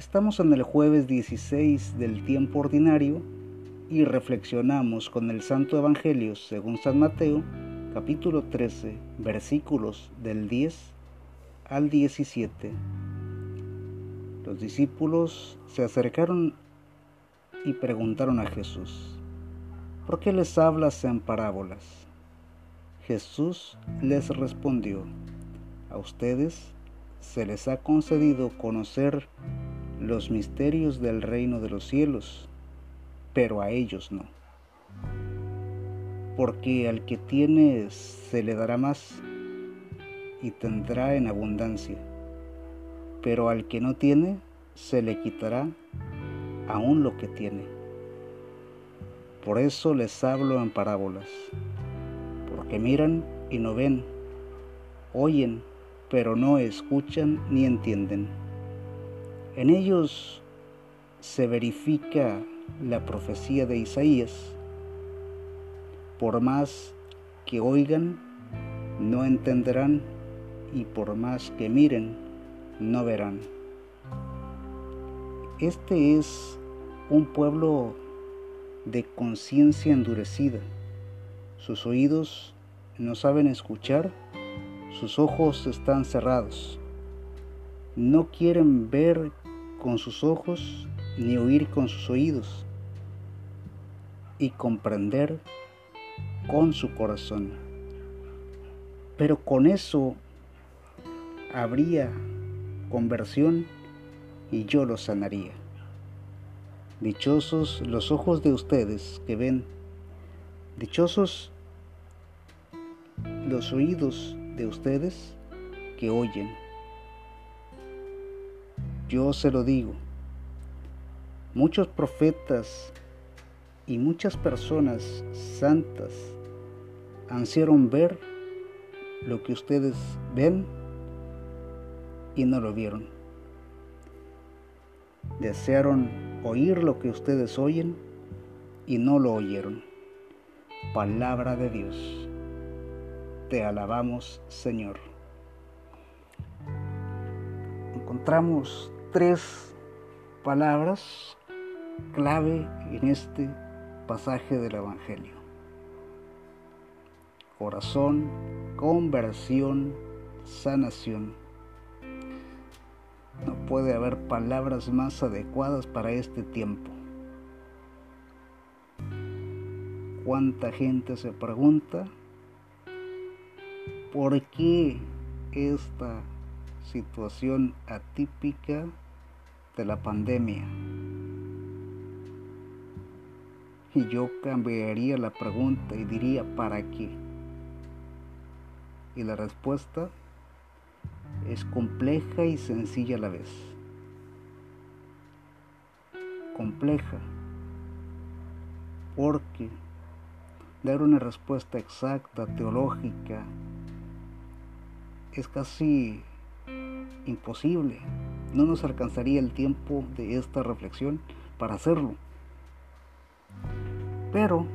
Estamos en el jueves 16 del tiempo ordinario y reflexionamos con el Santo Evangelio según San Mateo, capítulo 13, versículos del 10 al 17. Los discípulos se acercaron y preguntaron a Jesús, ¿por qué les hablas en parábolas? Jesús les respondió, a ustedes se les ha concedido conocer los misterios del reino de los cielos, pero a ellos no. Porque al que tiene se le dará más y tendrá en abundancia, pero al que no tiene se le quitará aún lo que tiene. Por eso les hablo en parábolas, porque miran y no ven, oyen, pero no escuchan ni entienden. En ellos se verifica la profecía de Isaías. Por más que oigan, no entenderán y por más que miren, no verán. Este es un pueblo de conciencia endurecida. Sus oídos no saben escuchar, sus ojos están cerrados. No quieren ver con sus ojos ni oír con sus oídos y comprender con su corazón. Pero con eso habría conversión y yo los sanaría. Dichosos los ojos de ustedes que ven, dichosos los oídos de ustedes que oyen. Yo se lo digo, muchos profetas y muchas personas santas ansiaron ver lo que ustedes ven y no lo vieron. Desearon oír lo que ustedes oyen y no lo oyeron. Palabra de Dios. Te alabamos, Señor. Encontramos tres palabras clave en este pasaje del Evangelio. Corazón, conversión, sanación. No puede haber palabras más adecuadas para este tiempo. ¿Cuánta gente se pregunta por qué esta situación atípica de la pandemia. Y yo cambiaría la pregunta y diría, ¿para qué? Y la respuesta es compleja y sencilla a la vez. Compleja porque dar una respuesta exacta, teológica, es casi imposible. No nos alcanzaría el tiempo de esta reflexión para hacerlo. Pero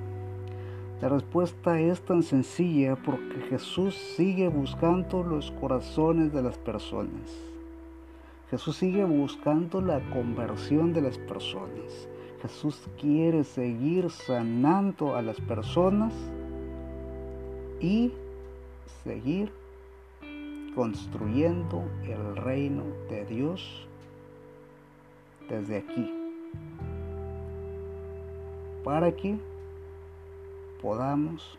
la respuesta es tan sencilla porque Jesús sigue buscando los corazones de las personas. Jesús sigue buscando la conversión de las personas. Jesús quiere seguir sanando a las personas y seguir construyendo el reino de Dios desde aquí, para que podamos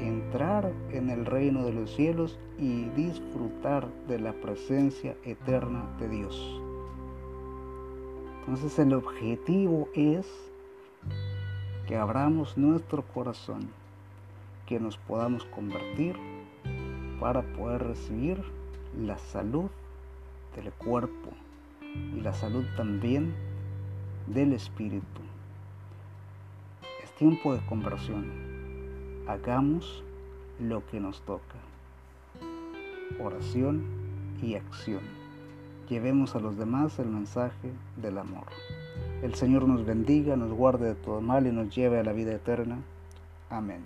entrar en el reino de los cielos y disfrutar de la presencia eterna de Dios. Entonces el objetivo es que abramos nuestro corazón, que nos podamos convertir para poder recibir la salud del cuerpo y la salud también del espíritu. Es tiempo de conversión. Hagamos lo que nos toca. Oración y acción. Llevemos a los demás el mensaje del amor. El Señor nos bendiga, nos guarde de todo mal y nos lleve a la vida eterna. Amén.